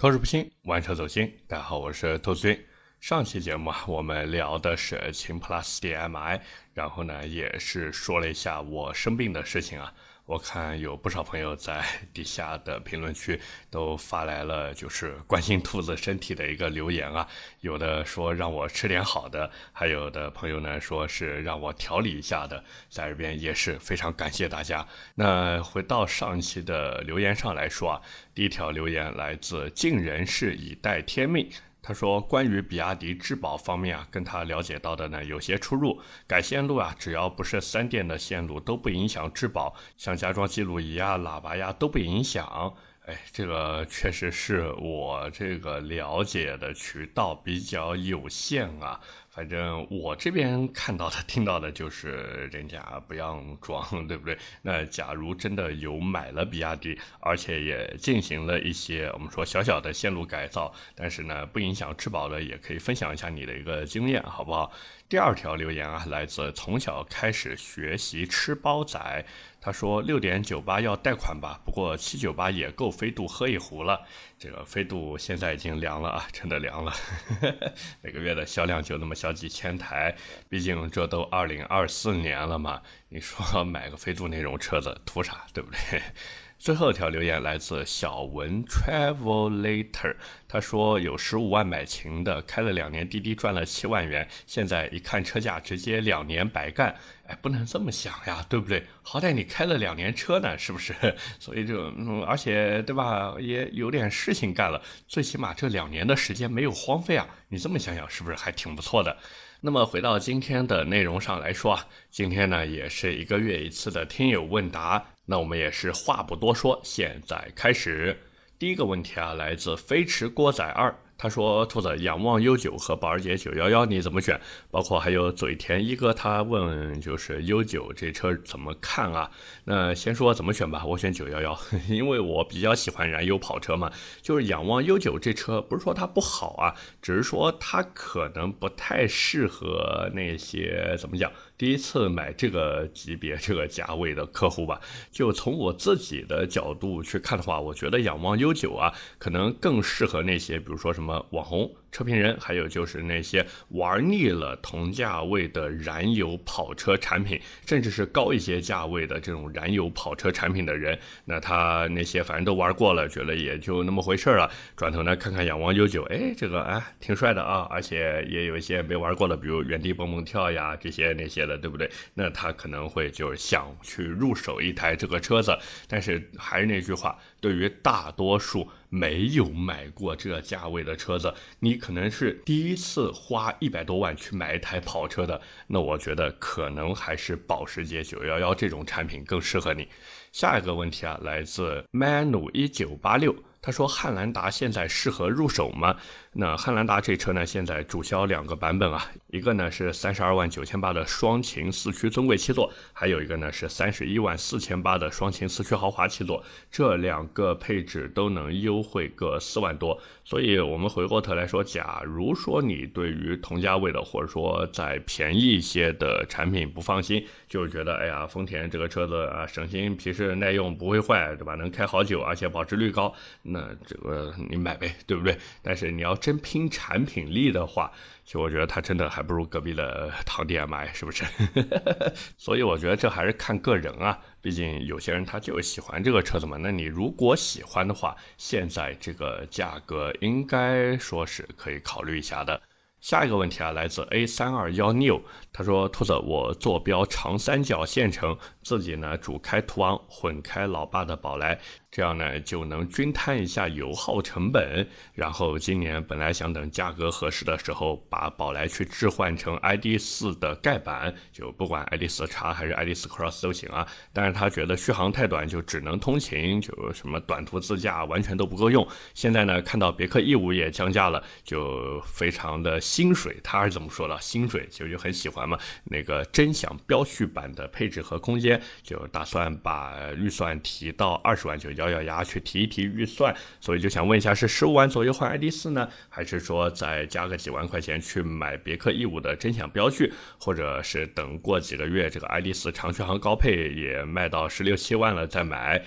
口齿不清，玩车走心。大家好，我是兔子君。上期节目啊，我们聊的是秦 PLUS DM-i，然后呢，也是说了一下我生病的事情啊。我看有不少朋友在 底下的评论区都发来了，就是关心兔子身体的一个留言啊。有的说让我吃点好的，还有的朋友呢说是让我调理一下的，在这边也是非常感谢大家。那回到上期的留言上来说啊，第一条留言来自尽人事以待天命。他说：“关于比亚迪质保方面啊，跟他了解到的呢有些出入。改线路啊，只要不是三电的线路都不影响质保，像加装记录仪啊、喇叭呀都不影响。哎，这个确实是我这个了解的渠道比较有限啊。”反正我这边看到的、听到的就是人家不让装，对不对？那假如真的有买了比亚迪，而且也进行了一些我们说小小的线路改造，但是呢不影响吃饱的，也可以分享一下你的一个经验，好不好？第二条留言啊，来自从小开始学习吃包仔。他说六点九八要贷款吧，不过七九八也够飞度喝一壶了。这个飞度现在已经凉了啊，真的凉了。每个月的销量就那么小几千台，毕竟这都二零二四年了嘛。你说买个飞度那种车子图啥，对不对？最后一条留言来自小文 Travelator，他说有十五万买琴的，开了两年滴滴赚了七万元，现在一看车价，直接两年白干。哎，不能这么想呀，对不对？好歹你开了两年车呢，是不是？所以就，嗯，而且对吧，也有点事情干了，最起码这两年的时间没有荒废啊。你这么想想，是不是还挺不错的？那么回到今天的内容上来说啊，今天呢也是一个月一次的听友问答。那我们也是话不多说，现在开始。第一个问题啊，来自飞驰锅仔二。他说：“兔子，仰望 U 九和保时捷911，你怎么选？包括还有嘴甜一哥，他问就是 U 九这车怎么看啊？那先说怎么选吧，我选911，因为我比较喜欢燃油跑车嘛。就是仰望 U 九这车，不是说它不好啊，只是说它可能不太适合那些怎么讲。”第一次买这个级别、这个价位的客户吧，就从我自己的角度去看的话，我觉得仰望 U9 啊，可能更适合那些，比如说什么网红。车评人，还有就是那些玩腻了同价位的燃油跑车产品，甚至是高一些价位的这种燃油跑车产品的人，那他那些反正都玩过了，觉得也就那么回事了。转头呢看看仰望九九哎，这个哎挺帅的啊，而且也有一些没玩过的，比如原地蹦蹦跳呀这些那些的，对不对？那他可能会就想去入手一台这个车子。但是还是那句话，对于大多数。没有买过这价位的车子，你可能是第一次花一百多万去买一台跑车的，那我觉得可能还是保时捷911这种产品更适合你。下一个问题啊，来自 manu 一九八六。他说：“汉兰达现在适合入手吗？那汉兰达这车呢，现在主销两个版本啊，一个呢是三十二万九千八的双擎四驱尊贵七座，还有一个呢是三十一万四千八的双擎四驱豪华七座。这两个配置都能优惠个四万多。所以，我们回过头来说，假如说你对于同价位的或者说再便宜一些的产品不放心，就是觉得哎呀，丰田这个车子啊，省心、皮实、耐用，不会坏，对吧？能开好久，而且保值率高。”那这个你买呗，对不对？但是你要真拼产品力的话，其实我觉得它真的还不如隔壁的唐 DM-i，是不是？所以我觉得这还是看个人啊，毕竟有些人他就喜欢这个车子嘛。那你如果喜欢的话，现在这个价格应该说是可以考虑一下的。下一个问题啊，来自 A 三二幺六他说：兔子，我坐标长三角县城，自己呢主开途昂，混开老爸的宝来。这样呢就能均摊一下油耗成本，然后今年本来想等价格合适的时候，把宝来去置换成 ID 四的盖板，就不管 ID 四叉还是 ID 四 Cross 都行啊。但是他觉得续航太短，就只能通勤，就什么短途自驾完全都不够用。现在呢看到别克 E 五也降价了，就非常的薪水，他是怎么说的？薪水其实就很喜欢嘛。那个臻享标序版的配置和空间，就打算把预算提到二十万，就咬咬牙去提一提预算。所以就想问一下，是十五万左右换 ID 四呢，还是说再加个几万块钱去买别克 E 五的真享标序，或者是等过几个月这个 ID 四长续航高配也卖到十六七万了再买？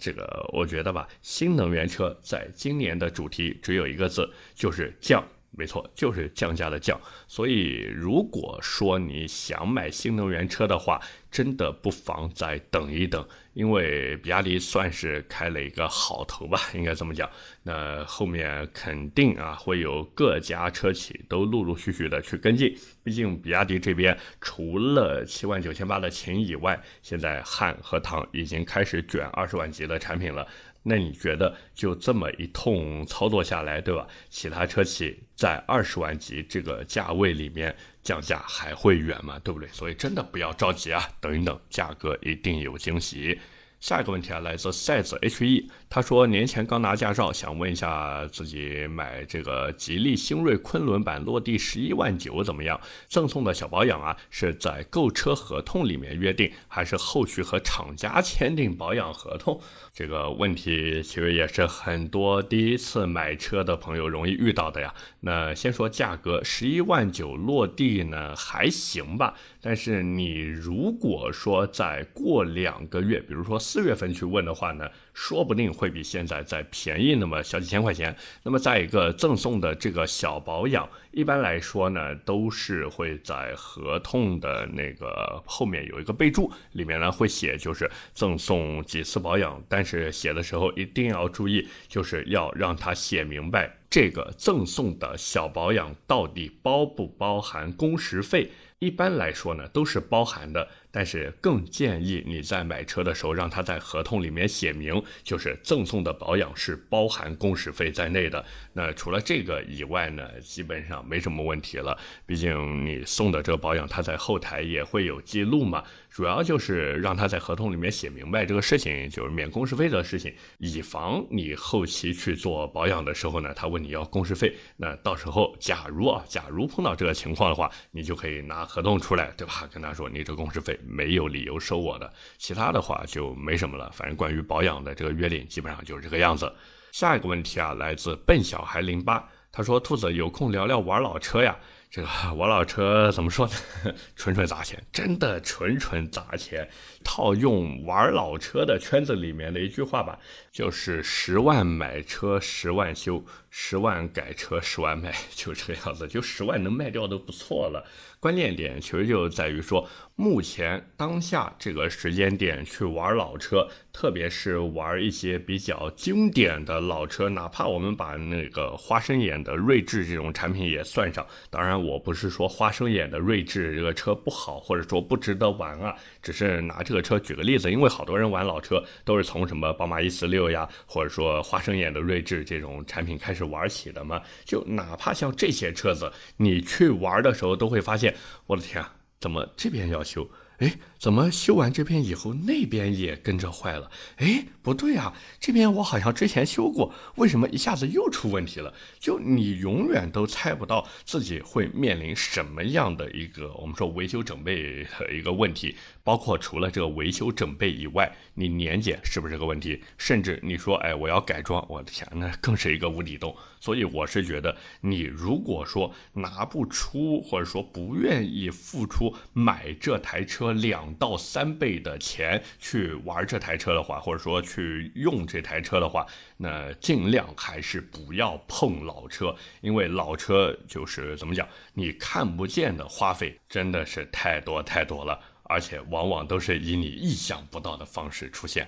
这个我觉得吧，新能源车在今年的主题只有一个字，就是降。没错，就是降价的降。所以，如果说你想买新能源车的话，真的不妨再等一等，因为比亚迪算是开了一个好头吧，应该这么讲。那后面肯定啊会有各家车企都陆陆续续的去跟进。毕竟比亚迪这边除了七万九千八的秦以外，现在汉和唐已经开始卷二十万级的产品了。那你觉得就这么一通操作下来，对吧？其他车企在二十万级这个价位里面降价还会远吗？对不对？所以真的不要着急啊，等一等，价格一定有惊喜。下一个问题啊，来自赛子 HE，他说年前刚拿驾照，想问一下自己买这个吉利星瑞昆仑版落地十一万九怎么样？赠送的小保养啊，是在购车合同里面约定，还是后续和厂家签订保养合同？这个问题其实也是很多第一次买车的朋友容易遇到的呀。那先说价格，十一万九落地呢还行吧，但是你如果说再过两个月，比如说。四月份去问的话呢，说不定会比现在再便宜那么小几千块钱。那么再一个赠送的这个小保养，一般来说呢，都是会在合同的那个后面有一个备注，里面呢会写就是赠送几次保养，但是写的时候一定要注意，就是要让他写明白这个赠送的小保养到底包不包含工时费。一般来说呢，都是包含的。但是更建议你在买车的时候，让他在合同里面写明，就是赠送的保养是包含工时费在内的。那除了这个以外呢，基本上没什么问题了。毕竟你送的这个保养，他在后台也会有记录嘛。主要就是让他在合同里面写明白这个事情，就是免工时费的事情，以防你后期去做保养的时候呢，他问你要工时费。那到时候假如啊，假如碰到这个情况的话，你就可以拿合同出来，对吧？跟他说你这工时费。没有理由收我的，其他的话就没什么了。反正关于保养的这个约定，基本上就是这个样子。下一个问题啊，来自笨小孩零八，他说：“兔子有空聊聊玩老车呀。”这个玩老车怎么说呢？纯纯砸钱，真的纯纯砸钱。套用玩老车的圈子里面的一句话吧，就是十万买车十万修，十万改车十万卖，就这个样子。就十万能卖掉都不错了。关键点其实就在于说，目前当下这个时间点去玩老车，特别是玩一些比较经典的老车，哪怕我们把那个花生眼的锐志这种产品也算上，当然。我不是说花生眼的锐志这个车不好，或者说不值得玩啊，只是拿这个车举个例子，因为好多人玩老车都是从什么宝马一四六呀，或者说花生眼的睿智这种产品开始玩起的嘛。就哪怕像这些车子，你去玩的时候都会发现，我的天啊，怎么这边要修？哎，怎么修完这边以后，那边也跟着坏了？哎，不对啊，这边我好像之前修过，为什么一下子又出问题了？就你永远都猜不到自己会面临什么样的一个我们说维修整备的一个问题。包括除了这个维修整备以外，你年检是不是个问题？甚至你说，哎，我要改装，我的天，那更是一个无底洞。所以我是觉得，你如果说拿不出，或者说不愿意付出买这台车两到三倍的钱去玩这台车的话，或者说去用这台车的话，那尽量还是不要碰老车，因为老车就是怎么讲，你看不见的花费真的是太多太多了。而且往往都是以你意想不到的方式出现。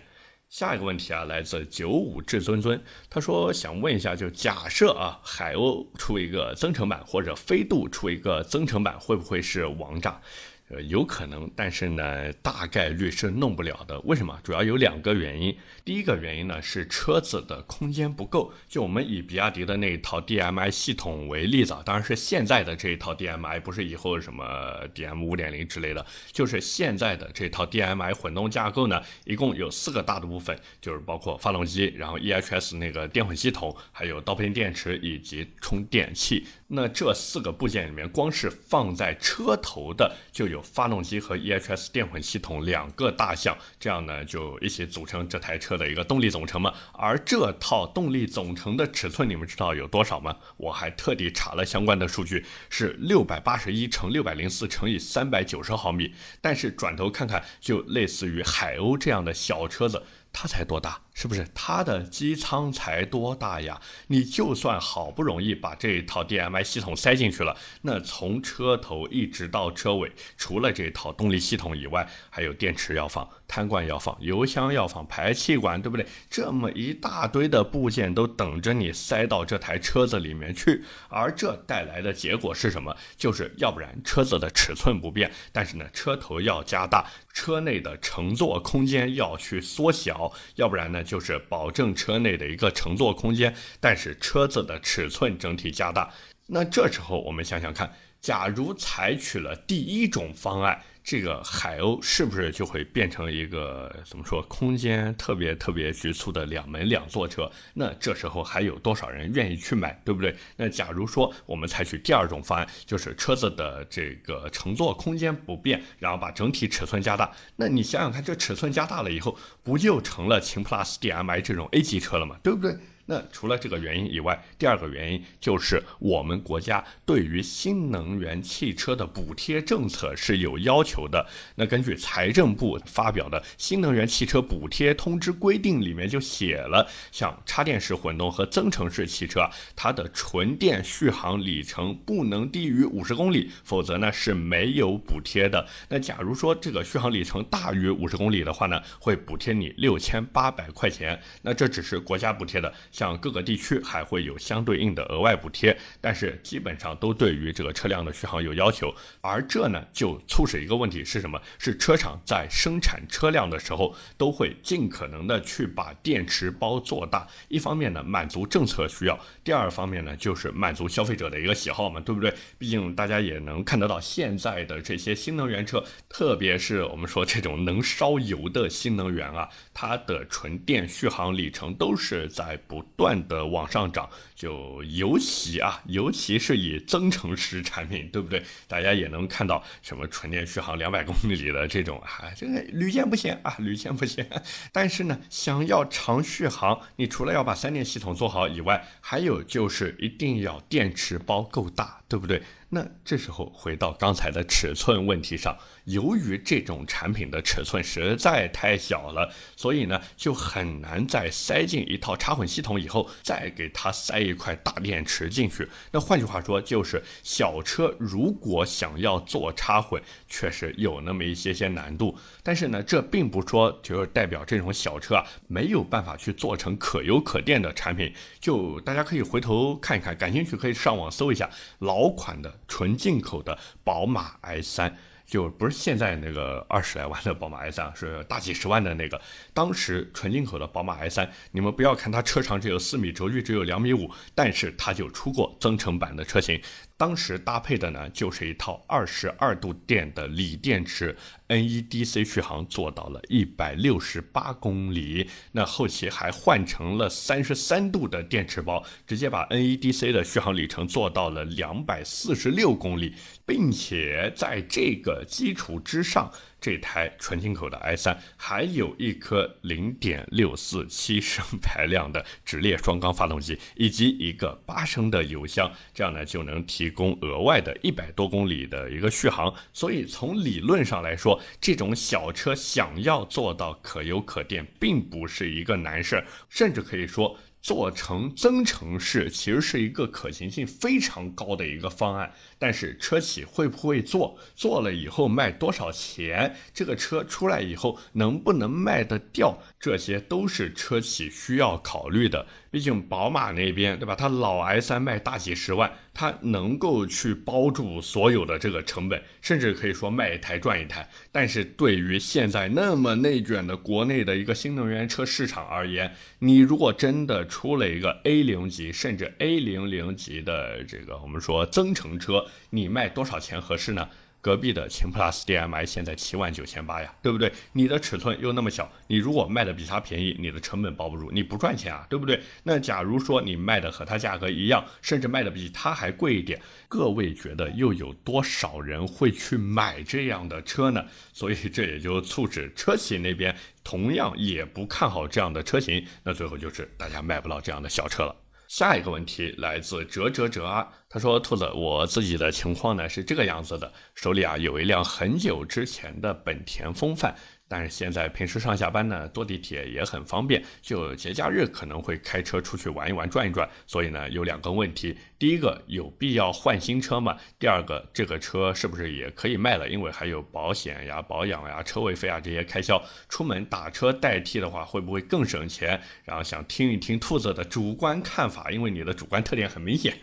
下一个问题啊，来自九五至尊尊，他说想问一下，就假设啊，海鸥出一个增程版，或者飞度出一个增程版，会不会是王炸？呃，有可能，但是呢，大概率是弄不了的。为什么？主要有两个原因。第一个原因呢是车子的空间不够。就我们以比亚迪的那一套 DMI 系统为例子，当然是现在的这一套 DMI，不是以后什么 DM 五点零之类的，就是现在的这套 DMI 混动架构呢，一共有四个大的部分，就是包括发动机，然后 EHS 那个电混系统，还有刀片电池以及充电器。那这四个部件里面，光是放在车头的就有发动机和 EHS 电混系统两个大项，这样呢就一起组成这台车的一个动力总成嘛。而这套动力总成的尺寸，你们知道有多少吗？我还特地查了相关的数据，是六百八十一乘六百零四乘以三百九十毫米。但是转头看看，就类似于海鸥这样的小车子。它才多大，是不是？它的机舱才多大呀？你就算好不容易把这一套 DMI 系统塞进去了，那从车头一直到车尾，除了这套动力系统以外，还有电池要放。碳罐要放，油箱要放，排气管，对不对？这么一大堆的部件都等着你塞到这台车子里面去，而这带来的结果是什么？就是要不然车子的尺寸不变，但是呢车头要加大，车内的乘坐空间要去缩小；要不然呢就是保证车内的一个乘坐空间，但是车子的尺寸整体加大。那这时候我们想想看，假如采取了第一种方案。这个海鸥是不是就会变成一个怎么说，空间特别特别局促的两门两座车？那这时候还有多少人愿意去买，对不对？那假如说我们采取第二种方案，就是车子的这个乘坐空间不变，然后把整体尺寸加大，那你想想看，这尺寸加大了以后，不就成了秦 PLUS DM-i 这种 A 级车了吗？对不对？那除了这个原因以外，第二个原因就是我们国家对于新能源汽车的补贴政策是有要求的。那根据财政部发表的《新能源汽车补贴通知规定》里面就写了，像插电式混动和增程式汽车，它的纯电续航里程不能低于五十公里，否则呢是没有补贴的。那假如说这个续航里程大于五十公里的话呢，会补贴你六千八百块钱。那这只是国家补贴的。像各个地区还会有相对应的额外补贴，但是基本上都对于这个车辆的续航有要求，而这呢就促使一个问题是什么？是车厂在生产车辆的时候都会尽可能的去把电池包做大，一方面呢满足政策需要，第二方面呢就是满足消费者的一个喜好嘛，对不对？毕竟大家也能看得到现在的这些新能源车，特别是我们说这种能烧油的新能源啊，它的纯电续航里程都是在不。断的往上涨，就尤其啊，尤其是以增程式产品，对不对？大家也能看到什么纯电续航两百公里的这种啊，这个屡见不鲜啊，屡见不鲜。但是呢，想要长续航，你除了要把三电系统做好以外，还有就是一定要电池包够大，对不对？那这时候回到刚才的尺寸问题上，由于这种产品的尺寸实在太小了，所以呢就很难再塞进一套插混系统以后再给它塞一块大电池进去。那换句话说，就是小车如果想要做插混，确实有那么一些些难度。但是呢，这并不说就是代表这种小车啊没有办法去做成可油可电的产品。就大家可以回头看一看，感兴趣可以上网搜一下老款的。纯进口的宝马 i 三就不是现在那个二十来万的宝马 i3，是大几十万的那个。当时纯进口的宝马 i 三你们不要看它车长只有四米，轴距只有两米五，但是它就出过增程版的车型。当时搭配的呢，就是一套二十二度电的锂电池，NEDC 续航做到了一百六十八公里。那后期还换成了三十三度的电池包，直接把 NEDC 的续航里程做到了两百四十六公里，并且在这个基础之上。这台纯进口的 i3 还有一颗0.647升排量的直列双缸发动机，以及一个八升的油箱，这样呢就能提供额外的一百多公里的一个续航。所以从理论上来说，这种小车想要做到可油可电，并不是一个难事儿，甚至可以说。做成增程式其实是一个可行性非常高的一个方案，但是车企会不会做？做了以后卖多少钱？这个车出来以后能不能卖得掉？这些都是车企需要考虑的。毕竟宝马那边，对吧？它老 i3 卖大几十万，它能够去包住所有的这个成本，甚至可以说卖一台赚一台。但是对于现在那么内卷的国内的一个新能源车市场而言，你如果真的出了一个 A 零级甚至 A 零零级的这个我们说增程车，你卖多少钱合适呢？隔壁的秦 PLUS DM-i 现在七万九千八呀，对不对？你的尺寸又那么小，你如果卖的比它便宜，你的成本包不住，你不赚钱啊，对不对？那假如说你卖的和它价格一样，甚至卖的比它还贵一点，各位觉得又有多少人会去买这样的车呢？所以这也就促使车企那边同样也不看好这样的车型，那最后就是大家卖不到这样的小车了。下一个问题来自哲哲哲啊，他说：“兔子，我自己的情况呢是这个样子的，手里啊有一辆很久之前的本田锋范。”但是现在平时上下班呢，坐地铁也很方便。就节假日可能会开车出去玩一玩、转一转。所以呢，有两个问题：第一个，有必要换新车吗？第二个，这个车是不是也可以卖了？因为还有保险呀、保养呀、车位费啊这些开销。出门打车代替的话，会不会更省钱？然后想听一听兔子的主观看法，因为你的主观特点很明显。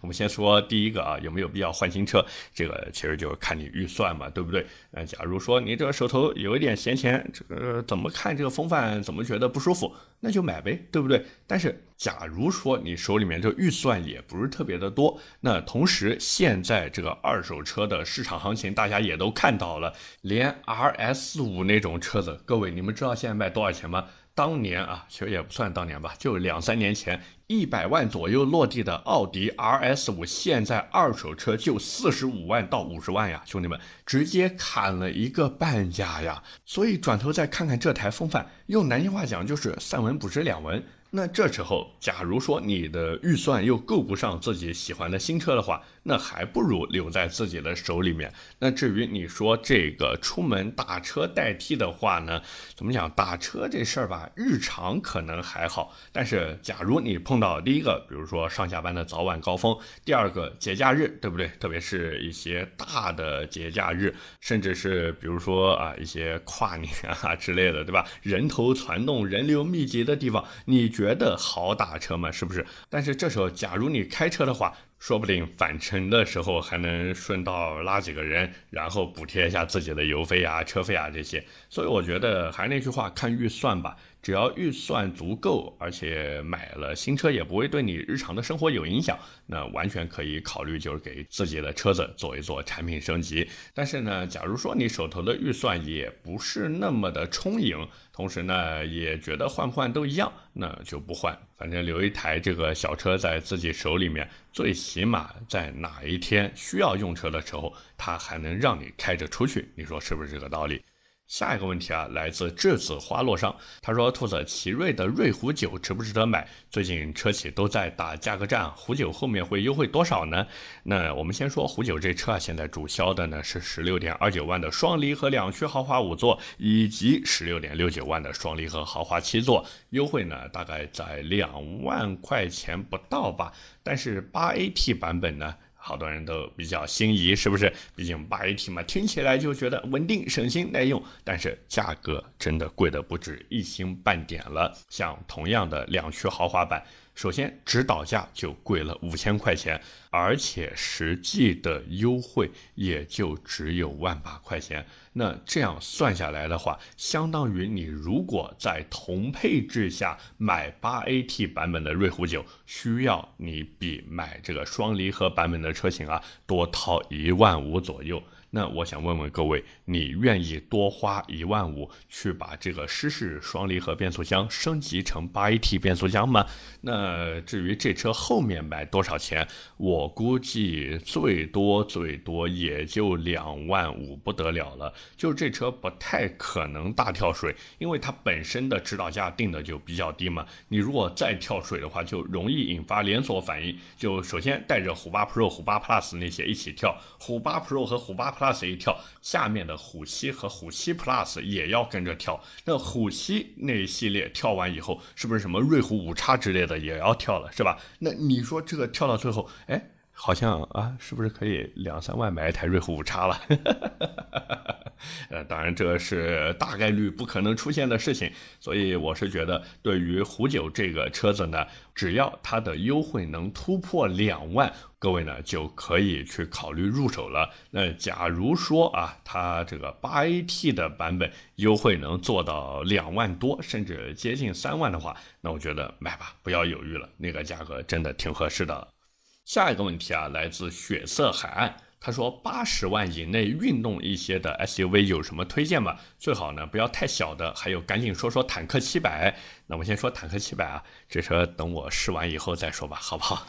我们先说第一个啊，有没有必要换新车？这个其实就看你预算嘛，对不对？那假如说你这个手头有一点闲钱，这个怎么看这个风范怎么觉得不舒服，那就买呗，对不对？但是假如说你手里面这预算也不是特别的多，那同时现在这个二手车的市场行情大家也都看到了，连 RS 五那种车子，各位你们知道现在卖多少钱吗？当年啊，其实也不算当年吧，就两三年前，一百万左右落地的奥迪 RS 五，现在二手车就四十五万到五十万呀，兄弟们，直接砍了一个半价呀！所以转头再看看这台风范，用南京话讲就是三文不值两文。那这时候，假如说你的预算又够不上自己喜欢的新车的话，那还不如留在自己的手里面。那至于你说这个出门打车代替的话呢，怎么讲？打车这事儿吧，日常可能还好，但是假如你碰到第一个，比如说上下班的早晚高峰，第二个节假日，对不对？特别是一些大的节假日，甚至是比如说啊一些跨年啊 之类的，对吧？人头攒动、人流密集的地方，你觉得好打车吗？是不是？但是这时候，假如你开车的话，说不定返程的时候还能顺道拉几个人，然后补贴一下自己的油费啊、车费啊这些。所以我觉得还是那句话，看预算吧。只要预算足够，而且买了新车也不会对你日常的生活有影响，那完全可以考虑就是给自己的车子做一做产品升级。但是呢，假如说你手头的预算也不是那么的充盈，同时呢也觉得换不换都一样，那就不换，反正留一台这个小车在自己手里面，最起码在哪一天需要用车的时候，它还能让你开着出去，你说是不是这个道理？下一个问题啊，来自栀子花落上，他说：“兔子，奇瑞的瑞虎九值不值得买？最近车企都在打价格战，虎九后面会优惠多少呢？”那我们先说虎九这车啊，现在主销的呢是十六点二九万的双离合两驱豪华五座，以及十六点六九万的双离合豪华七座，优惠呢大概在两万块钱不到吧。但是八 AT 版本呢？好多人都比较心仪，是不是？毕竟八 AT 嘛，听起来就觉得稳定、省心、耐用，但是价格真的贵的不止一星半点了。像同样的两驱豪华版。首先，指导价就贵了五千块钱，而且实际的优惠也就只有万把块钱。那这样算下来的话，相当于你如果在同配置下买八 AT 版本的瑞虎九，需要你比买这个双离合版本的车型啊多掏一万五左右。那我想问问各位，你愿意多花一万五去把这个湿式双离合变速箱升级成八 AT 变速箱吗？那至于这车后面买多少钱，我估计最多最多也就两万五不得了了。就这车不太可能大跳水，因为它本身的指导价定的就比较低嘛。你如果再跳水的话，就容易引发连锁反应。就首先带着虎八 Pro、虎八 Plus 那些一起跳，虎八 Pro 和虎八。Plus 一跳，下面的虎七和虎七 Plus 也要跟着跳。那虎七那一系列跳完以后，是不是什么瑞虎五叉之类的也要跳了，是吧？那你说这个跳到最后，哎，好像啊，是不是可以两三万买一台瑞虎五叉了？呃，当然这是大概率不可能出现的事情，所以我是觉得，对于虎九这个车子呢，只要它的优惠能突破两万，各位呢就可以去考虑入手了。那假如说啊，它这个八 AT 的版本优惠能做到两万多，甚至接近三万的话，那我觉得买吧，不要犹豫了，那个价格真的挺合适的。下一个问题啊，来自血色海岸。他说八十万以内运动一些的 SUV 有什么推荐吗？最好呢不要太小的，还有赶紧说说坦克七百。那我先说坦克七百啊，这车等我试完以后再说吧，好不好？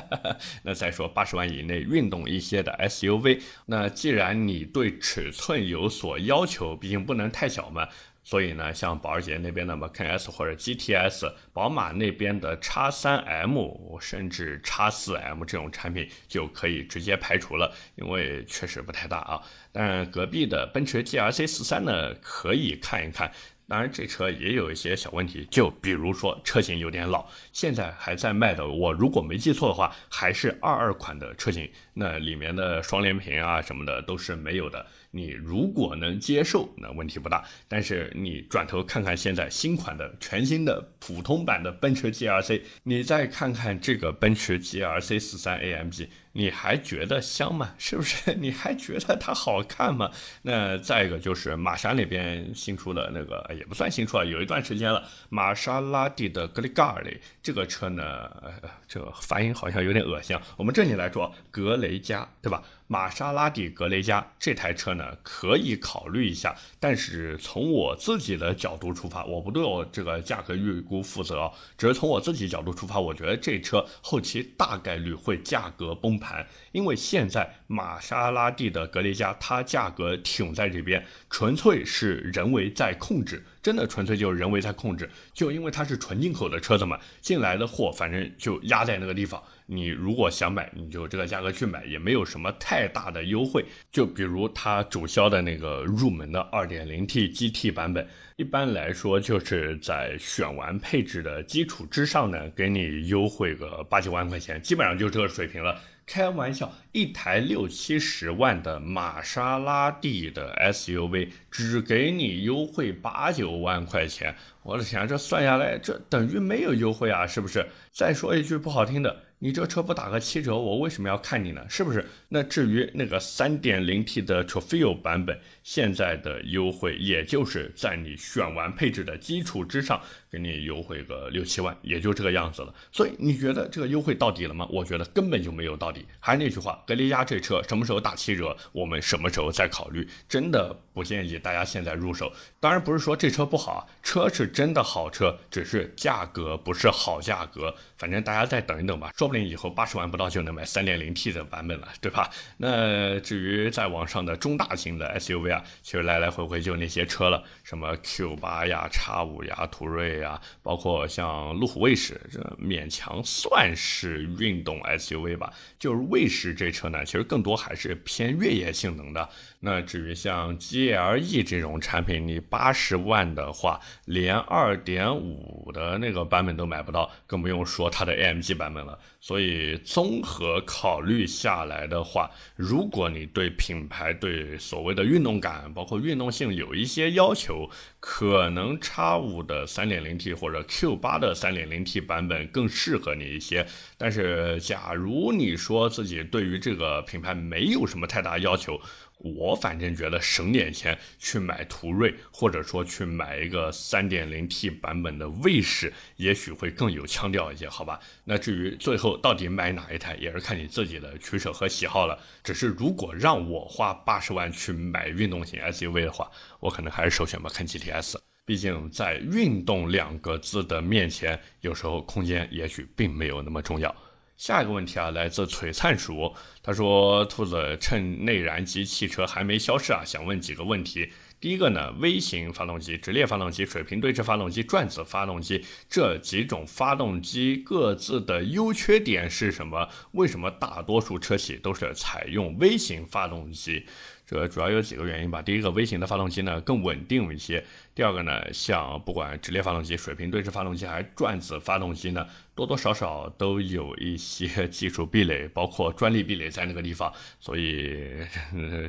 那再说八十万以内运动一些的 SUV，那既然你对尺寸有所要求，毕竟不能太小嘛。所以呢，像保时捷那边的 Macan S 或者 GTS，宝马那边的叉三 M 甚至叉四 M 这种产品就可以直接排除了，因为确实不太大啊。但隔壁的奔驰 GRC 四三呢，可以看一看。当然，这车也有一些小问题，就比如说车型有点老，现在还在卖的，我如果没记错的话，还是二二款的车型，那里面的双联屏啊什么的都是没有的。你如果能接受，那问题不大。但是你转头看看现在新款的全新的普通版的奔驰 GLC，你再看看这个奔驰 GLC 四三 AMG。你还觉得香吗？是不是？你还觉得它好看吗？那再一个就是玛莎那边新出的那个，也不算新出啊，有一段时间了。玛莎拉蒂的格雷加里这个车呢，呃这个发音好像有点恶心。我们这里来说，格雷加，对吧？玛莎拉蒂格雷加这台车呢，可以考虑一下。但是从我自己的角度出发，我不对我这个价格预估负责，只是从我自己角度出发，我觉得这车后期大概率会价格崩盘，因为现在玛莎拉蒂的格雷加它价格挺在这边，纯粹是人为在控制，真的纯粹就是人为在控制，就因为它是纯进口的车子嘛，进来的货反正就压在那个地方。你如果想买，你就这个价格去买，也没有什么太大的优惠。就比如它主销的那个入门的 2.0T GT 版本，一般来说就是在选完配置的基础之上呢，给你优惠个八九万块钱，基本上就这个水平了。开玩笑，一台六七十万的玛莎拉蒂的 SUV，只给你优惠八九万块钱，我的天，这算下来，这等于没有优惠啊，是不是？再说一句不好听的。你这车不打个七折，我为什么要看你呢？是不是？那至于那个三点零 T 的 Trofeo 版本，现在的优惠也就是在你选完配置的基础之上，给你优惠个六七万，也就这个样子了。所以你觉得这个优惠到底了吗？我觉得根本就没有到底。还是那句话，格雷加这车什么时候打七折，我们什么时候再考虑。真的不建议大家现在入手。当然不是说这车不好，车是真的好车，只是价格不是好价格。反正大家再等一等吧。说不定以后八十万不到就能买三点零 T 的版本了，对吧？那至于在网上的中大型的 SUV 啊，其实来来回回就那些车了，什么 Q 八呀、叉五呀、途锐呀，包括像路虎卫士，这勉强算是运动 SUV 吧。就是卫士这车呢，其实更多还是偏越野性能的。那至于像 GLE 这种产品，你八十万的话，连二点五的那个版本都买不到，更不用说它的 AMG 版本了。所以综合考虑下来的话，如果你对品牌、对所谓的运动感，包括运动性有一些要求，可能 X 五的三点零 T 或者 Q 八的三点零 T 版本更适合你一些。但是，假如你说自己对于这个品牌没有什么太大要求，我反正觉得省点钱去买途锐，或者说去买一个 3.0T 版本的卫士，也许会更有腔调一些，好吧？那至于最后到底买哪一台，也是看你自己的取舍和喜好了。只是如果让我花八十万去买运动型 SUV 的话，我可能还是首选吧，看 GTS。毕竟在运动两个字的面前，有时候空间也许并没有那么重要。下一个问题啊，来自璀璨鼠，他说：“兔子趁内燃机汽车还没消失啊，想问几个问题。第一个呢，微型发动机、直列发动机、水平对置发动机、转子发动机这几种发动机各自的优缺点是什么？为什么大多数车企都是采用微型发动机？这主要有几个原因吧。第一个，微型的发动机呢更稳定一些。第二个呢，像不管直列发动机、水平对置发动机还是转子发动机呢。”多多少少都有一些 技术壁垒，包括专利壁垒在那个地方，所以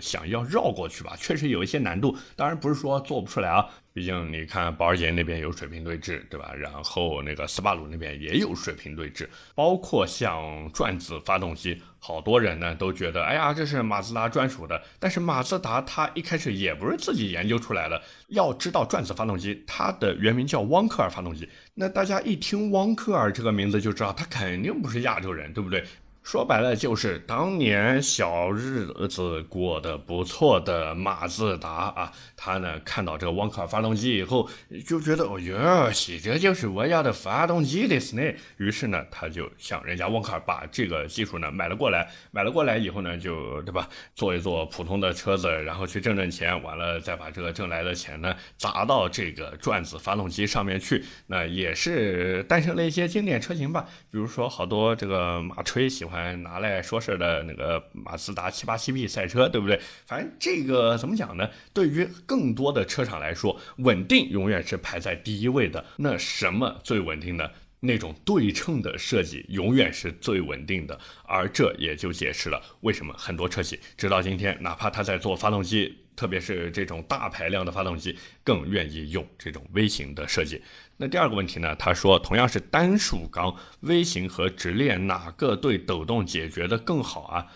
想要绕过去吧，确实有一些难度。当然不是说做不出来啊，毕竟你看保时捷那边有水平对峙，对吧？然后那个斯巴鲁那边也有水平对峙，包括像转子发动机，好多人呢都觉得，哎呀，这是马自达专属的。但是马自达它一开始也不是自己研究出来的。要知道转子发动机，它的原名叫汪克尔发动机。那大家一听汪克尔这个名字就知道，他肯定不是亚洲人，对不对？说白了就是当年小日子过得不错的马自达啊，他呢看到这个汪克尔发动机以后，就觉得哦哟，这就是我要的发动机的是呢。于是呢，他就向人家汪克尔把这个技术呢买了过来，买了过来以后呢，就对吧，做一做普通的车子，然后去挣挣钱，完了再把这个挣来的钱呢砸到这个转子发动机上面去，那也是诞生了一些经典车型吧，比如说好多这个马吹喜欢。拿来说事的那个马自达七八七 B 赛车，对不对？反正这个怎么讲呢？对于更多的车厂来说，稳定永远是排在第一位的。那什么最稳定的？那种对称的设计永远是最稳定的。而这也就解释了为什么很多车企直到今天，哪怕他在做发动机。特别是这种大排量的发动机，更愿意用这种微型的设计。那第二个问题呢？他说，同样是单数缸，微型和直列哪个对抖动解决的更好啊？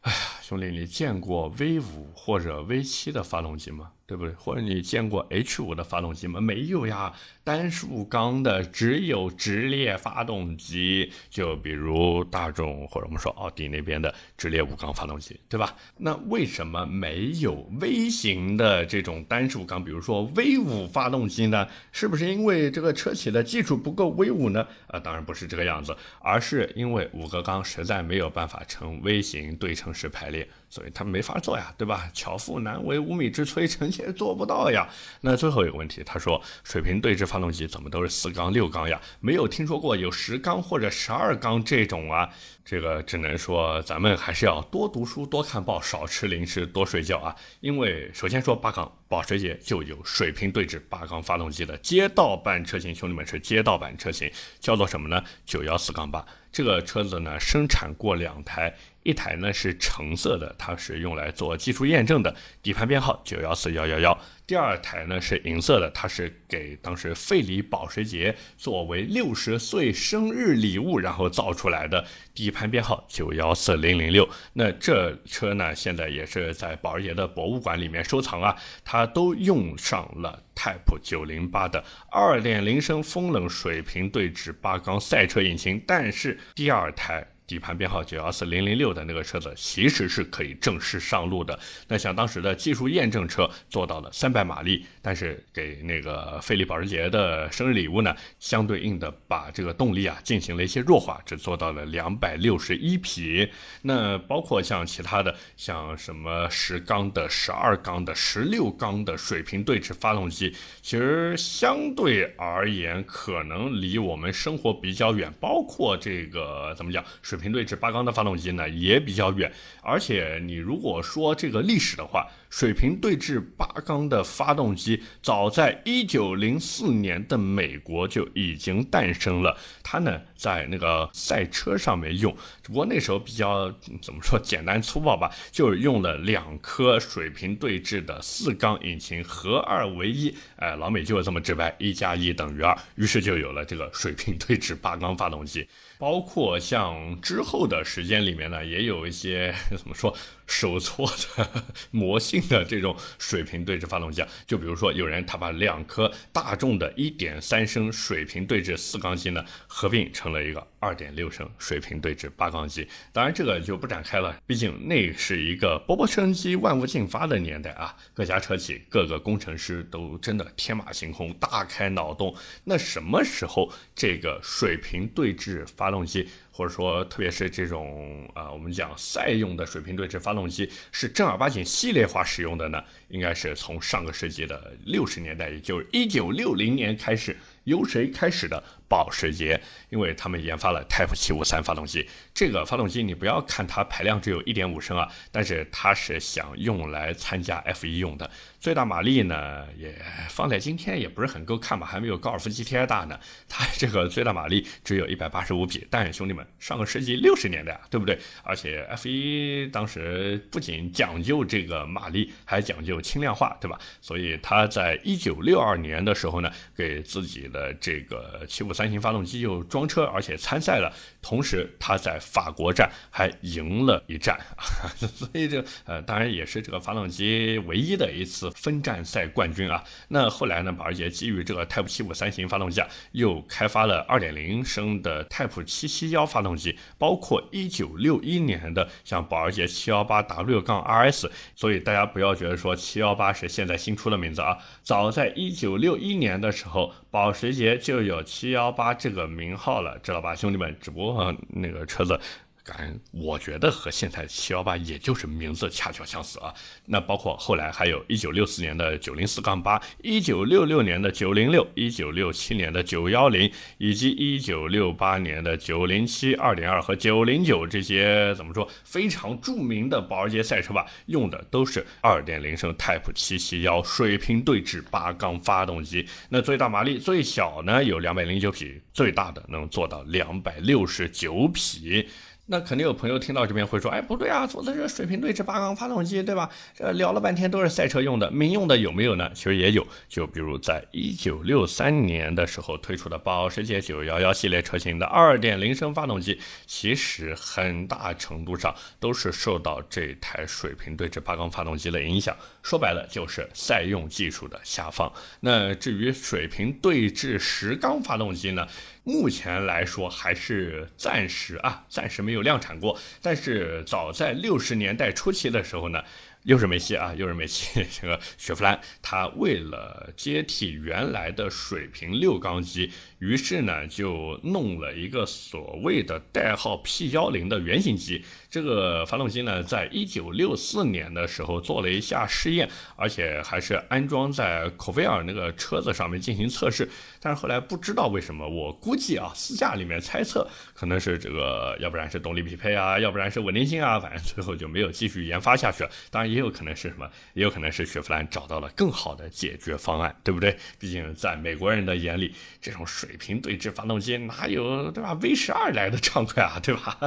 哎呀，兄弟，你见过 V 五或者 V 七的发动机吗？对不对？或者你见过 H 五的发动机吗？没有呀，单数缸的只有直列发动机，就比如大众或者我们说奥迪那边的直列五缸发动机，对吧？那为什么没有微型的这种单数缸，比如说 V 五发动机呢？是不是因为这个车企的技术不够威武呢？啊，当然不是这个样子，而是因为五个缸实在没有办法成微型对称式排列。所以它没法做呀，对吧？巧妇难为无米之炊，臣妾做不到呀。那最后一个问题，他说水平对置发动机怎么都是四缸六缸呀？没有听说过有十缸或者十二缸这种啊。这个只能说咱们还是要多读书、多看报、少吃零食、多睡觉啊。因为首先说八缸，保时捷就有水平对置八缸发动机的街道版车型，兄弟们是街道版车型，叫做什么呢？九幺四杠八。这个车子呢，生产过两台。一台呢是橙色的，它是用来做技术验证的，底盘编号九幺四幺幺幺。第二台呢是银色的，它是给当时费里保时捷作为六十岁生日礼物，然后造出来的，底盘编号九幺四零零六。那这车呢现在也是在保时捷的博物馆里面收藏啊，它都用上了 Type 九零八的二点零升风冷水平对置八缸赛车引擎，但是第二台。底盘编号九幺四零零六的那个车子其实是可以正式上路的。那像当时的技术验证车做到了三百马力，但是给那个费利保时捷的生日礼物呢，相对应的把这个动力啊进行了一些弱化，只做到了两百六十一匹。那包括像其他的，像什么十缸的、十二缸的、十六缸的水平对置发动机，其实相对而言可能离我们生活比较远。包括这个怎么讲水。水平对置八缸的发动机呢也比较远，而且你如果说这个历史的话，水平对置八缸的发动机早在一九零四年的美国就已经诞生了，它呢在那个赛车上面用，只不过那时候比较怎么说简单粗暴吧，就是用了两颗水平对置的四缸引擎合二为一，哎，老美就是这么直白，一加一等于二，于是就有了这个水平对置八缸发动机。包括像之后的时间里面呢，也有一些 怎么说手搓的 魔性的这种水平对置发动机啊，就比如说有人他把两颗大众的1.3升水平对置四缸机呢合并成了一个2.6升水平对置八缸机，当然这个就不展开了，毕竟那是一个波波升机万物进发的年代啊，各家车企各个工程师都真的天马行空，大开脑洞。那什么时候这个水平对置发动机，或者说特别是这种啊，我们讲赛用的水平对置发动机，是正儿八经系列化使用的呢？应该是从上个世纪的六十年代，也就是一九六零年开始。由谁开始的？保时捷，因为他们研发了 Type 七五三发动机。这个发动机你不要看它排量只有一点五升啊，但是它是想用来参加 F 一用的。最大马力呢，也放在今天也不是很够看吧，还没有高尔夫 GTI 大呢。它这个最大马力只有一百八十五匹。但是兄弟们，上个世纪六十年代啊，对不对？而且 F 一当时不仅讲究这个马力，还讲究轻量化，对吧？所以他在一九六二年的时候呢，给自己的的这个七五三型发动机又装车，而且参赛了，同时他在法国站还赢了一战，所以这呃当然也是这个发动机唯一的一次分站赛冠军啊。那后来呢，保时捷基于这个 Type 七五三型发动机啊，又开发了二点零升的 Type 七七幺发动机，包括一九六一年的像保时捷七幺八 W 杠 RS，所以大家不要觉得说七幺八是现在新出的名字啊，早在一九六一年的时候，保时捷就有七幺八这个名号了，知道吧，兄弟们？只不过那个车子。感我觉得和现在七幺八也就是名字恰巧相似啊。那包括后来还有一九六四年的九零四杠八，一九六六年的九零六，一九六七年的九幺零，以及一九六八年的九零七二点二和九零九这些怎么说非常著名的保时捷赛车吧，用的都是二点零升 Type 七七幺水平对置八缸发动机。那最大马力最小呢有两百零九匹，最大的能做到两百六十九匹。那肯定有朋友听到这边会说，哎，不对啊，做的是水平对置八缸发动机，对吧？这聊了半天都是赛车用的，民用的有没有呢？其实也有，就比如在一九六三年的时候推出的保时捷911系列车型的二点零升发动机，其实很大程度上都是受到这台水平对置八缸发动机的影响。说白了，就是赛用技术的下放。那至于水平对置十缸发动机呢？目前来说还是暂时啊，暂时没有量产过。但是早在六十年代初期的时候呢。又是梅西啊，又是梅西。这个雪佛兰，它为了接替原来的水平六缸机，于是呢就弄了一个所谓的代号 P 幺零的原型机。这个发动机呢，在一九六四年的时候做了一下试验，而且还是安装在科菲尔那个车子上面进行测试。但是后来不知道为什么，我估计啊，私下里面猜测，可能是这个，要不然是动力匹配啊，要不然是稳定性啊，反正最后就没有继续研发下去了。当然也。有可能是什么？也有可能是雪佛兰找到了更好的解决方案，对不对？毕竟在美国人的眼里，这种水水平对置发动机哪有对吧？V 十二来的 畅快啊，对吧？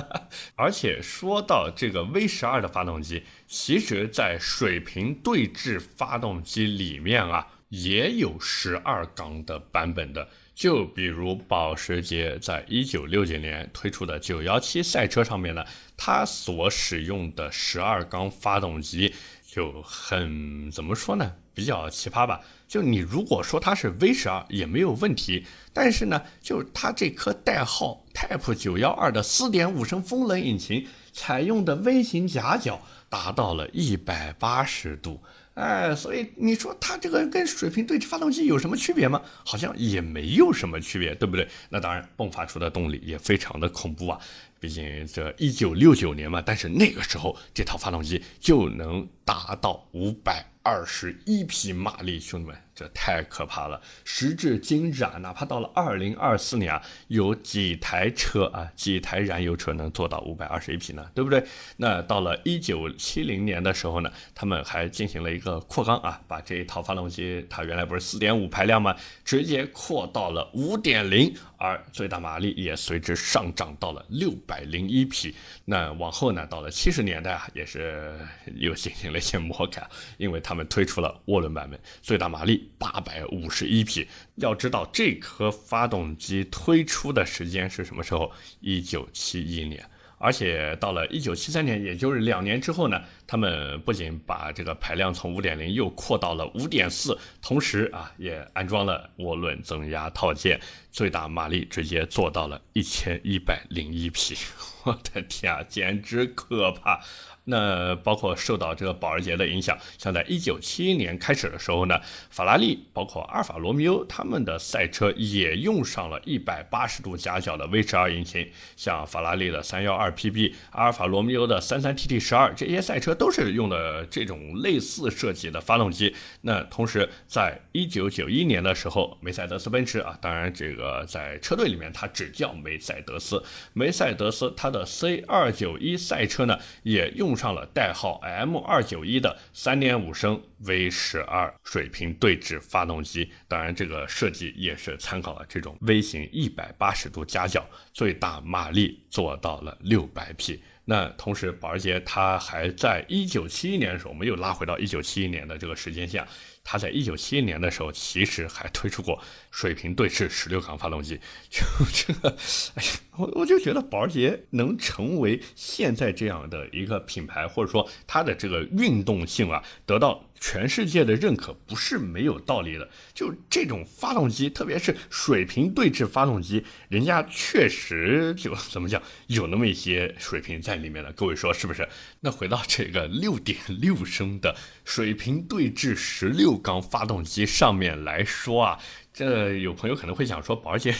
而且说到这个 V 十二的发动机，其实，在水平对置发动机里面啊，也有十二缸的版本的。就比如保时捷在一九六九年推出的九幺七赛车上面呢，它所使用的十二缸发动机就很怎么说呢，比较奇葩吧。就你如果说它是 V 十二也没有问题，但是呢，就它这颗代号 Type 九幺二的四点五升风冷引擎，采用的 V 型夹角达到了一百八十度。哎，所以你说它这个跟水平对置发动机有什么区别吗？好像也没有什么区别，对不对？那当然，迸发出的动力也非常的恐怖啊！毕竟这一九六九年嘛，但是那个时候这套发动机就能达到五百二十一匹马力，兄弟们。这太可怕了！时至今日啊，哪怕到了二零二四年啊，有几台车啊，几台燃油车能做到五百二十一匹呢？对不对？那到了一九七零年的时候呢，他们还进行了一个扩缸啊，把这一套发动机，它原来不是四点五排量吗？直接扩到了五点零，而最大马力也随之上涨到了六百零一匹。那往后呢，到了七十年代啊，也是又进行了一些 魔改，因为他们推出了涡轮版本，最大马力。八百五十一匹，要知道这颗发动机推出的时间是什么时候？一九七一年，而且到了一九七三年，也就是两年之后呢，他们不仅把这个排量从五点零又扩到了五点四，同时啊，也安装了涡轮增压套件，最大马力直接做到了一千一百零一匹。我的天啊，简直可怕！那包括受到这个保时捷的影响，像在一九七一年开始的时候呢，法拉利包括阿尔法罗密欧他们的赛车也用上了一百八十度夹角的 V 十二引擎，像法拉利的三幺二 PB，阿尔法罗密欧的三三 TT 十二这些赛车都是用的这种类似设计的发动机。那同时，在一九九一年的时候，梅赛德斯奔驰啊，当然这个在车队里面它只叫梅赛德斯，梅赛德斯它的 C 二九一赛车呢也用。上了代号 M 二九一的三点五升 V 十二水平对置发动机。当然，这个设计也是参考了这种 V 型一百八十度夹角，最大马力做到了六百匹。那同时，保时捷它还在一九七一年的时候，我们又拉回到一九七一年的这个时间线。它在一九七一年的时候，其实还推出过水平对置十六缸发动机。就这个，哎呀，我我就觉得保时捷能成为现在这样的一个品牌，或者说它的这个运动性啊，得到。全世界的认可不是没有道理的，就这种发动机，特别是水平对置发动机，人家确实就怎么讲，有那么一些水平在里面的。各位说是不是？那回到这个六点六升的水平对置十六缸发动机上面来说啊。这有朋友可能会想说，保时捷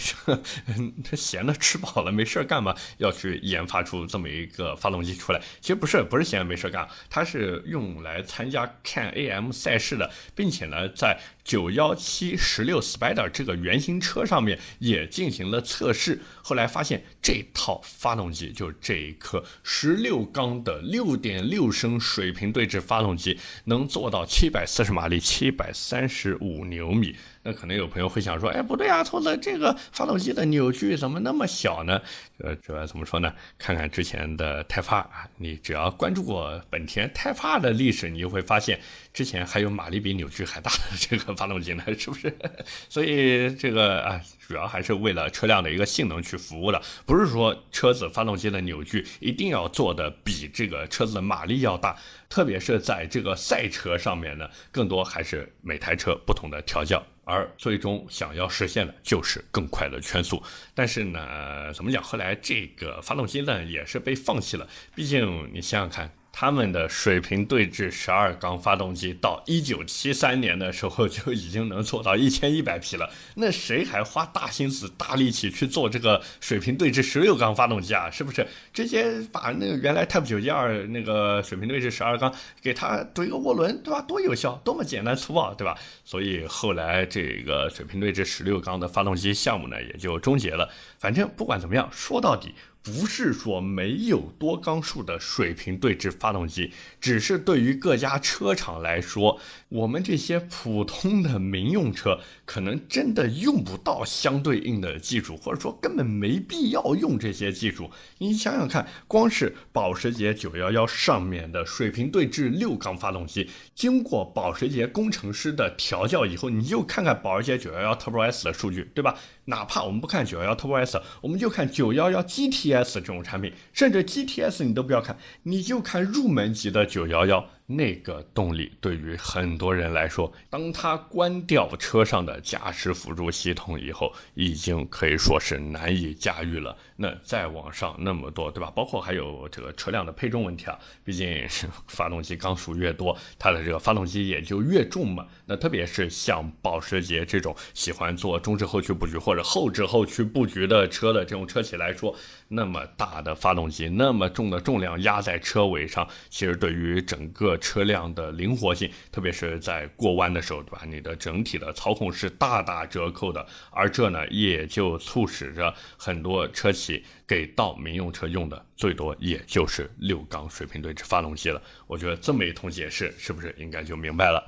他闲的吃饱了没事干嘛？要去研发出这么一个发动机出来？其实不是，不是闲的没事干，它是用来参加 Can Am 赛事的，并且呢，在九幺七十六 Spider 这个原型车上面也进行了测试。后来发现这套发动机，就这一颗十六缸的六点六升水平对置发动机，能做到七百四十马力，七百三十五牛米。那可能有朋友会想说，哎，不对啊，兔子，这个发动机的扭矩怎么那么小呢？呃，这怎么说呢？看看之前的泰帕啊，你只要关注过本田泰帕的历史，你就会发现，之前还有马力比扭矩还大的这个发动机呢，是不是？所以这个啊，主要还是为了车辆的一个性能去服务的，不是说车子发动机的扭矩一定要做的比这个车子的马力要大，特别是在这个赛车上面呢，更多还是每台车不同的调教。而最终想要实现的就是更快的圈速，但是呢，怎么讲？后来这个发动机呢也是被放弃了，毕竟你想想看。他们的水平对置十二缸发动机到一九七三年的时候就已经能做到一千一百匹了，那谁还花大心思、大力气去做这个水平对置十六缸发动机啊？是不是直接把那个原来 Type 九一二那个水平对置十二缸给它怼个涡轮，对吧？多有效，多么简单粗暴，对吧？所以后来这个水平对置十六缸的发动机项目呢也就终结了。反正不管怎么样，说到底。不是说没有多缸数的水平对置发动机，只是对于各家车厂来说，我们这些普通的民用车可能真的用不到相对应的技术，或者说根本没必要用这些技术。你想想看，光是保时捷911上面的水平对置六缸发动机，经过保时捷工程师的调教以后，你就看看保时捷911 Turbo S 的数据，对吧？哪怕我们不看九幺幺 Turbo S，我们就看九幺幺 GTS 这种产品，甚至 GTS 你都不要看，你就看入门级的九幺幺。那个动力对于很多人来说，当他关掉车上的驾驶辅助系统以后，已经可以说是难以驾驭了。那再往上那么多，对吧？包括还有这个车辆的配重问题啊，毕竟发动机缸数越多，它的这个发动机也就越重嘛。那特别是像保时捷这种喜欢做中置后驱布局或者后置后驱布局的车的这种车企来说，那么大的发动机，那么重的重量压在车尾上，其实对于整个车辆的灵活性，特别是在过弯的时候，对吧？你的整体的操控是大打折扣的，而这呢，也就促使着很多车企给到民用车用的最多也就是六缸水平对置发动机了。我觉得这么一通解释，是不是应该就明白了？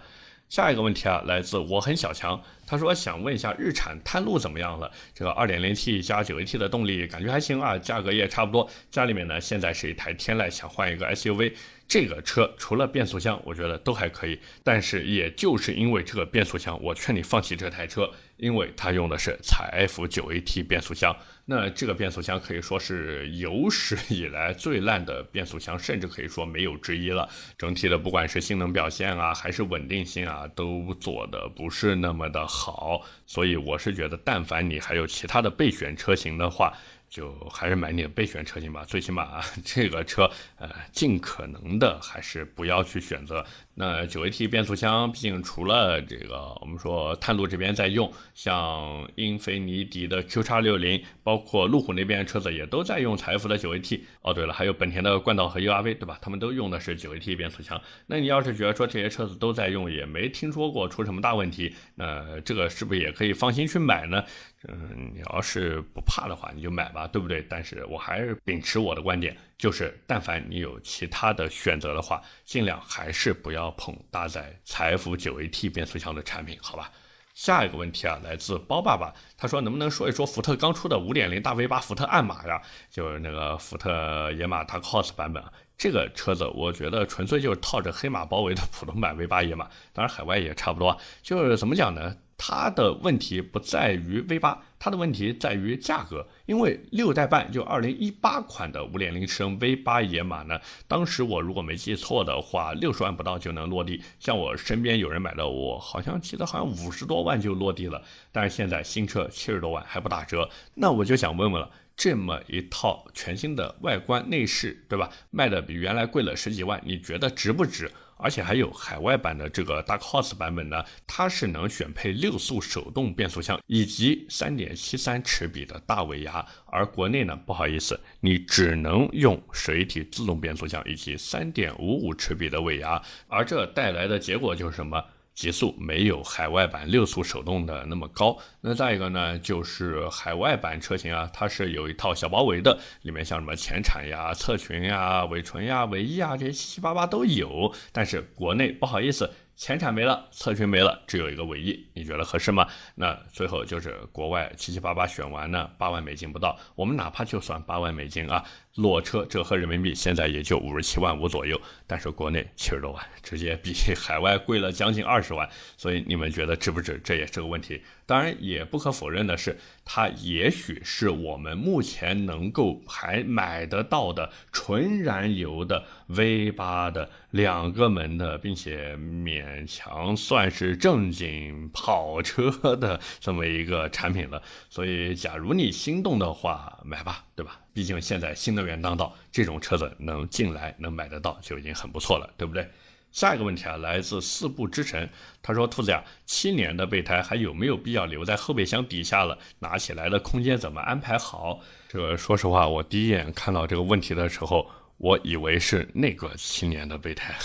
下一个问题啊，来自我很小强，他说想问一下日产探路怎么样了？这个 2.0T 加 9AT 的动力感觉还行啊，价格也差不多。家里面呢现在是一台天籁，想换一个 SUV。这个车除了变速箱，我觉得都还可以。但是也就是因为这个变速箱，我劝你放弃这台车，因为它用的是采 F 9AT 变速箱。那这个变速箱可以说是有史以来最烂的变速箱，甚至可以说没有之一了。整体的不管是性能表现啊，还是稳定性啊，都做的不是那么的好。所以我是觉得，但凡你还有其他的备选车型的话，就还是买你的备选车型吧，最起码这个车，呃，尽可能的还是不要去选择。那九 AT 变速箱，毕竟除了这个，我们说探路这边在用，像英菲尼迪的 Q 叉六零，包括路虎那边车子也都在用采孚的九 AT。哦，对了，还有本田的冠道和 URV，对吧？他们都用的是九 AT 变速箱。那你要是觉得说这些车子都在用，也没听说过出什么大问题，那这个是不是也可以放心去买呢？嗯，你要是不怕的话，你就买吧，对不对？但是我还是秉持我的观点。就是但凡你有其他的选择的话，尽量还是不要碰搭载财富 9AT 变速箱的产品，好吧？下一个问题啊，来自包爸爸，他说能不能说一说福特刚出的5.0大 V8 福特暗马呀？就是那个福特野马 Dark Horse 版本。这个车子我觉得纯粹就是套着黑马包围的普通版 V8 野马，当然海外也差不多。就是怎么讲呢？它的问题不在于 V8，它的问题在于价格。因为六代半就2018款的5.0升 V8 野马呢，当时我如果没记错的话，六十万不到就能落地。像我身边有人买的，我好像记得好像五十多万就落地了。但是现在新车七十多万还不打折，那我就想问问了。这么一套全新的外观内饰，对吧？卖的比原来贵了十几万，你觉得值不值？而且还有海外版的这个 Dark Horse 版本呢，它是能选配六速手动变速箱以及三点七三齿比的大尾牙，而国内呢，不好意思，你只能用水体自动变速箱以及三点五五齿比的尾牙，而这带来的结果就是什么？极速没有海外版六速手动的那么高。那再一个呢，就是海外版车型啊，它是有一套小包围的，里面像什么前铲呀、侧裙呀、尾唇呀、尾翼啊这些七七八八都有。但是国内不好意思。前铲没了，侧裙没了，只有一个尾翼，你觉得合适吗？那最后就是国外七七八八选完呢，八万美金不到，我们哪怕就算八万美金啊，裸车折合人民币现在也就五十七万五左右，但是国内七十多万，直接比海外贵了将近二十万，所以你们觉得值不值？这也是个问题。当然，也不可否认的是，它也许是我们目前能够还买得到的纯燃油的 V8 的两个门的，并且勉强算是正经跑车的这么一个产品了。所以，假如你心动的话，买吧，对吧？毕竟现在新的能源当道，这种车子能进来能买得到就已经很不错了，对不对？下一个问题啊，来自四步之城，他说：“兔子呀，七年的备胎还有没有必要留在后备箱底下了？拿起来的空间怎么安排好？”这个说实话，我第一眼看到这个问题的时候，我以为是那个七年的备胎，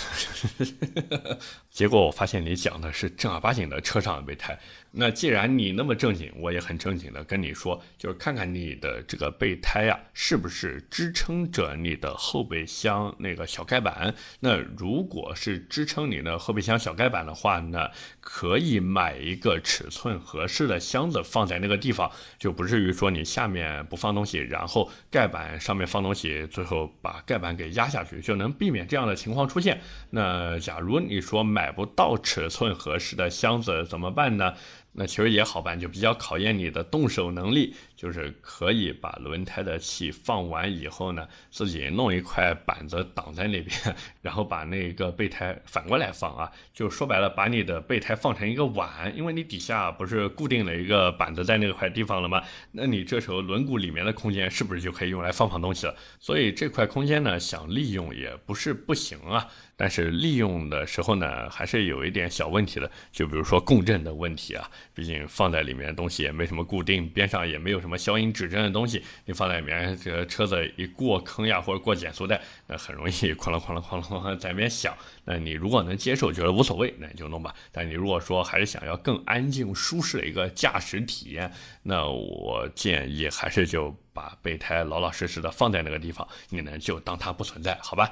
结果我发现你讲的是正儿八经的车上的备胎。那既然你那么正经，我也很正经的跟你说，就是看看你的这个备胎呀，是不是支撑着你的后备箱那个小盖板？那如果是支撑你的后备箱小盖板的话呢，可以买一个尺寸合适的箱子放在那个地方，就不至于说你下面不放东西，然后盖板上面放东西，最后把盖板给压下去，就能避免这样的情况出现。那假如你说买不到尺寸合适的箱子怎么办呢？那其实也好办，就比较考验你的动手能力。就是可以把轮胎的气放完以后呢，自己弄一块板子挡在那边，然后把那个备胎反过来放啊。就说白了，把你的备胎放成一个碗，因为你底下不是固定了一个板子在那块地方了吗？那你这时候轮毂里面的空间是不是就可以用来放放东西了？所以这块空间呢，想利用也不是不行啊。但是利用的时候呢，还是有一点小问题的，就比如说共振的问题啊。毕竟放在里面的东西也没什么固定，边上也没有什么消音指针的东西，你放在里面，这个车子一过坑呀，或者过减速带，那很容易哐啷哐啷哐啷在那边响。那你如果能接受，觉得无所谓，那你就弄吧。但你如果说还是想要更安静舒适的一个驾驶体验，那我建议还是就把备胎老老实实的放在那个地方，你呢就当它不存在，好吧？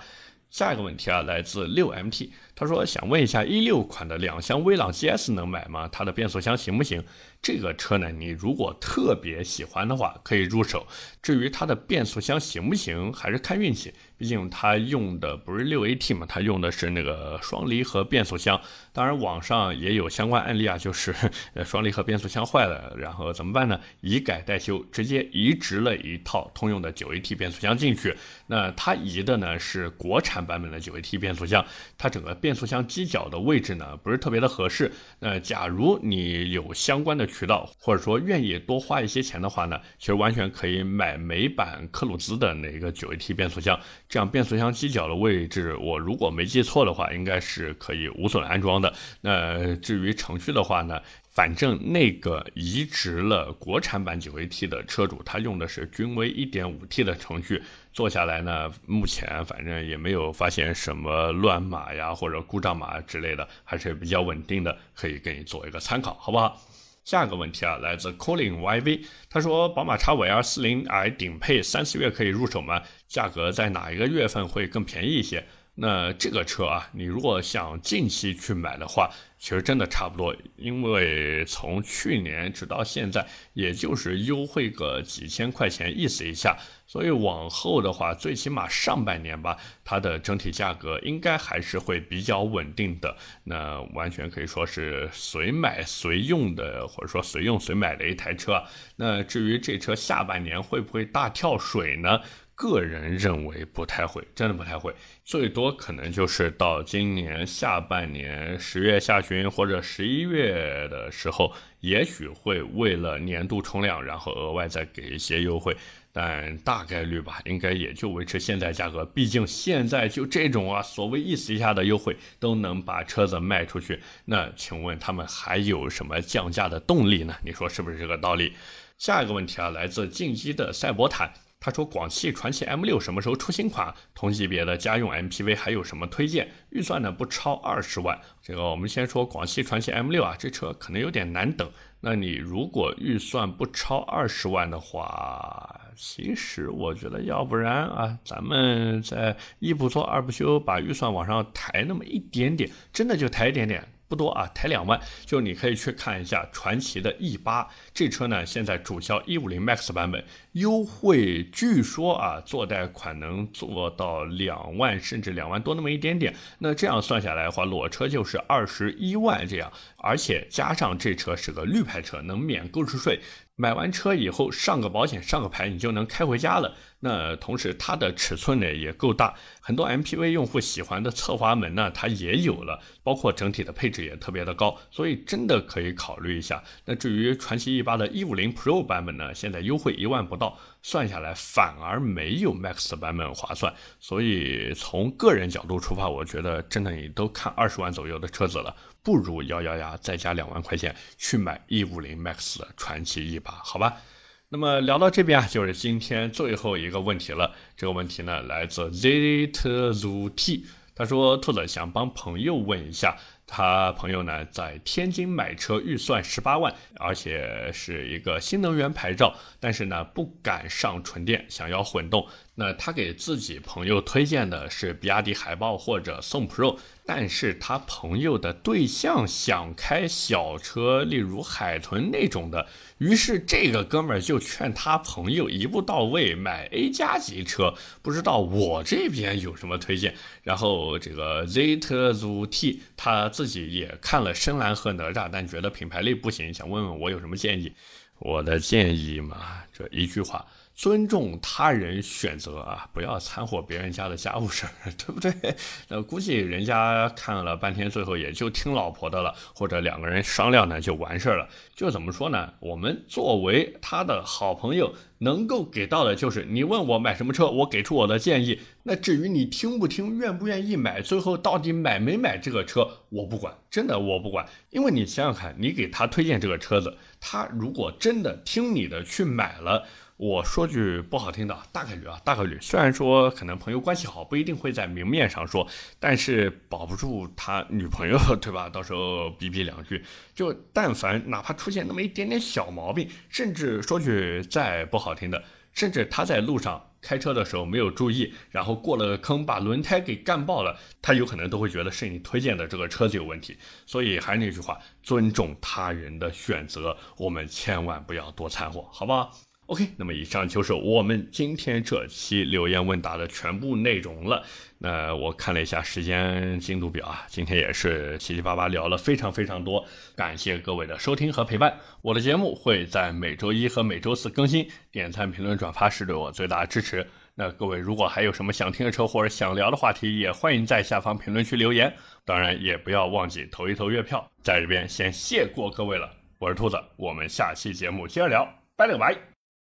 下一个问题啊，来自六 MT，他说想问一下，一六款的两厢威朗 GS 能买吗？它的变速箱行不行？这个车呢，你如果特别喜欢的话，可以入手。至于它的变速箱行不行，还是看运气。毕竟它用的不是六 AT 嘛，它用的是那个双离合变速箱。当然，网上也有相关案例啊，就是呃 双离合变速箱坏了，然后怎么办呢？以改代修，直接移植了一套通用的九 AT 变速箱进去。那它移的呢是国产版本的九 AT 变速箱，它整个变速箱机脚的位置呢不是特别的合适。那假如你有相关的渠道，或者说愿意多花一些钱的话呢，其实完全可以买美版克鲁兹的那个九 AT 变速箱。这样变速箱机脚的位置，我如果没记错的话，应该是可以无损安装的。那至于程序的话呢，反正那个移植了国产版 9AT 的车主，他用的是君威 1.5T 的程序，做下来呢，目前反正也没有发现什么乱码呀或者故障码之类的，还是比较稳定的，可以给你做一个参考，好不好？下一个问题啊，来自 Colin YV，他说宝马 X 五 L 四零 i 顶配三四月可以入手吗？价格在哪一个月份会更便宜一些？那这个车啊，你如果想近期去买的话，其实真的差不多，因为从去年直到现在，也就是优惠个几千块钱，意思一下。所以往后的话，最起码上半年吧，它的整体价格应该还是会比较稳定的。那完全可以说是随买随用的，或者说随用随买的一台车。那至于这车下半年会不会大跳水呢？个人认为不太会，真的不太会，最多可能就是到今年下半年十月下旬或者十一月的时候，也许会为了年度冲量，然后额外再给一些优惠，但大概率吧，应该也就维持现在价格。毕竟现在就这种啊，所谓意思一下的优惠都能把车子卖出去，那请问他们还有什么降价的动力呢？你说是不是这个道理？下一个问题啊，来自进击的赛博坦。他说：“广汽传祺 M6 什么时候出新款？同级别的家用 MPV 还有什么推荐？预算呢不超二十万。这个我们先说广汽传祺 M6 啊，这车可能有点难等。那你如果预算不超二十万的话，其实我觉得要不然啊，咱们在一不做二不休，把预算往上抬那么一点点，真的就抬一点点。”不多啊，抬两万，就你可以去看一下传祺的 E 八这车呢，现在主销一五零 MAX 版本优惠，据说啊，做贷款能做到两万，甚至两万多那么一点点。那这样算下来的话，裸车就是二十一万这样，而且加上这车是个绿牌车，能免购置税。买完车以后上个保险上个牌，你就能开回家了。那同时它的尺寸呢也够大，很多 MPV 用户喜欢的侧滑门呢它也有了，包括整体的配置也特别的高，所以真的可以考虑一下。那至于传祺 E 八的一五零 Pro 版本呢，现在优惠一万不到，算下来反而没有 Max 的版本划算。所以从个人角度出发，我觉得真的你都看二十万左右的车子了。不如咬咬牙再加两万块钱去买一五零 MAX 的传奇一把，好吧？那么聊到这边啊，就是今天最后一个问题了。这个问题呢，来自 ZTZT，他说：“兔子想帮朋友问一下，他朋友呢在天津买车，预算十八万，而且是一个新能源牌照，但是呢不敢上纯电，想要混动。那他给自己朋友推荐的是比亚迪海豹或者宋 Pro。”但是他朋友的对象想开小车，例如海豚那种的，于是这个哥们儿就劝他朋友一步到位买 A 加级车。不知道我这边有什么推荐？然后这个 Z T Z T 他自己也看了深蓝和哪吒，但觉得品牌力不行，想问问我有什么建议。我的建议嘛，这一句话。尊重他人选择啊，不要掺和别人家的家务事儿，对不对？那估计人家看了半天，最后也就听老婆的了，或者两个人商量呢就完事儿了。就怎么说呢？我们作为他的好朋友，能够给到的就是你问我买什么车，我给出我的建议。那至于你听不听，愿不愿意买，最后到底买没买这个车，我不管，真的我不管。因为你想想看，你给他推荐这个车子，他如果真的听你的去买了。我说句不好听的，大概率啊，大概率。虽然说可能朋友关系好，不一定会在明面上说，但是保不住他女朋友，对吧？到时候逼逼两句，就但凡哪怕出现那么一点点小毛病，甚至说句再不好听的，甚至他在路上开车的时候没有注意，然后过了个坑，把轮胎给干爆了，他有可能都会觉得是你推荐的这个车子有问题。所以还是那句话，尊重他人的选择，我们千万不要多掺和，好不好？OK，那么以上就是我们今天这期留言问答的全部内容了。那我看了一下时间进度表啊，今天也是七七八八聊了非常非常多，感谢各位的收听和陪伴。我的节目会在每周一和每周四更新，点赞、评论、转发是对我最大的支持。那各位如果还有什么想听的车或者想聊的话题，也欢迎在下方评论区留言。当然也不要忘记投一投月票，在这边先谢过各位了。我是兔子，我们下期节目接着聊，拜了个拜。